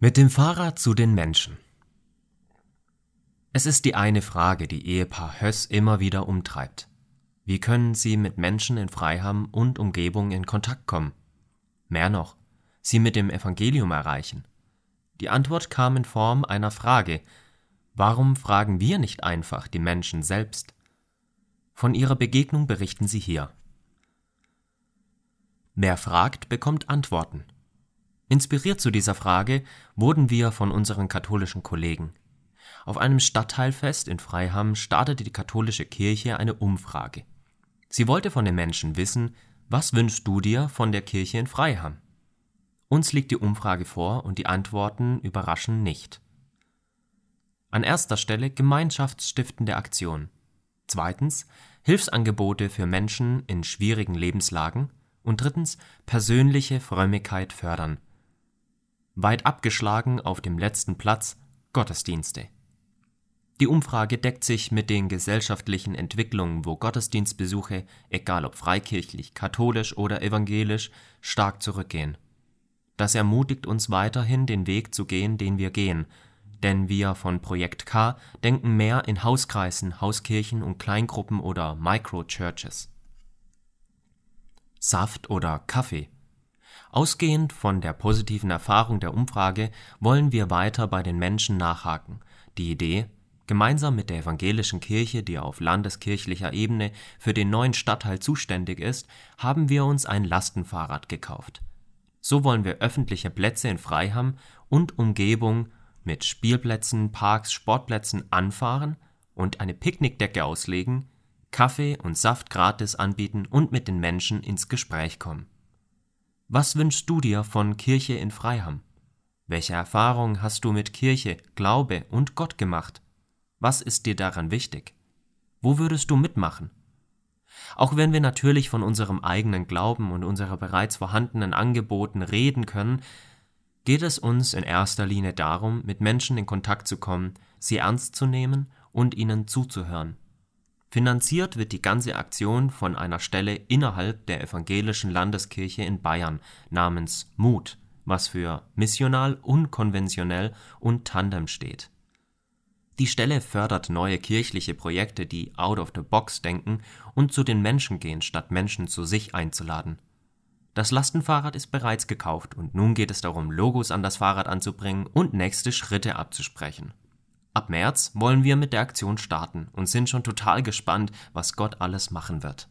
Mit dem Fahrrad zu den Menschen. Es ist die eine Frage, die Ehepaar Höss immer wieder umtreibt. Wie können sie mit Menschen in Freiham und Umgebung in Kontakt kommen? Mehr noch, sie mit dem Evangelium erreichen. Die Antwort kam in Form einer Frage. Warum fragen wir nicht einfach die Menschen selbst? Von ihrer Begegnung berichten sie hier. Wer fragt, bekommt Antworten. Inspiriert zu dieser Frage wurden wir von unseren katholischen Kollegen. Auf einem Stadtteilfest in Freiham startete die katholische Kirche eine Umfrage. Sie wollte von den Menschen wissen, was wünschst du dir von der Kirche in Freiham? Uns liegt die Umfrage vor und die Antworten überraschen nicht. An erster Stelle gemeinschaftsstiftende Aktionen. Zweitens Hilfsangebote für Menschen in schwierigen Lebenslagen. Und drittens persönliche Frömmigkeit fördern weit abgeschlagen auf dem letzten Platz Gottesdienste. Die Umfrage deckt sich mit den gesellschaftlichen Entwicklungen, wo Gottesdienstbesuche, egal ob freikirchlich, katholisch oder evangelisch, stark zurückgehen. Das ermutigt uns weiterhin, den Weg zu gehen, den wir gehen, denn wir von Projekt K denken mehr in Hauskreisen, Hauskirchen und Kleingruppen oder Microchurches. Saft oder Kaffee Ausgehend von der positiven Erfahrung der Umfrage wollen wir weiter bei den Menschen nachhaken. Die Idee, gemeinsam mit der evangelischen Kirche, die auf landeskirchlicher Ebene für den neuen Stadtteil zuständig ist, haben wir uns ein Lastenfahrrad gekauft. So wollen wir öffentliche Plätze in Freiham und Umgebung mit Spielplätzen, Parks, Sportplätzen anfahren und eine Picknickdecke auslegen, Kaffee und Saft gratis anbieten und mit den Menschen ins Gespräch kommen. Was wünschst du dir von Kirche in Freiham? Welche Erfahrungen hast du mit Kirche, Glaube und Gott gemacht? Was ist dir daran wichtig? Wo würdest du mitmachen? Auch wenn wir natürlich von unserem eigenen Glauben und unserer bereits vorhandenen Angeboten reden können, geht es uns in erster Linie darum, mit Menschen in Kontakt zu kommen, sie ernst zu nehmen und ihnen zuzuhören. Finanziert wird die ganze Aktion von einer Stelle innerhalb der Evangelischen Landeskirche in Bayern namens MUT, was für missional, unkonventionell und Tandem steht. Die Stelle fördert neue kirchliche Projekte, die out of the box denken und zu den Menschen gehen, statt Menschen zu sich einzuladen. Das Lastenfahrrad ist bereits gekauft und nun geht es darum, Logos an das Fahrrad anzubringen und nächste Schritte abzusprechen. Ab März wollen wir mit der Aktion starten und sind schon total gespannt, was Gott alles machen wird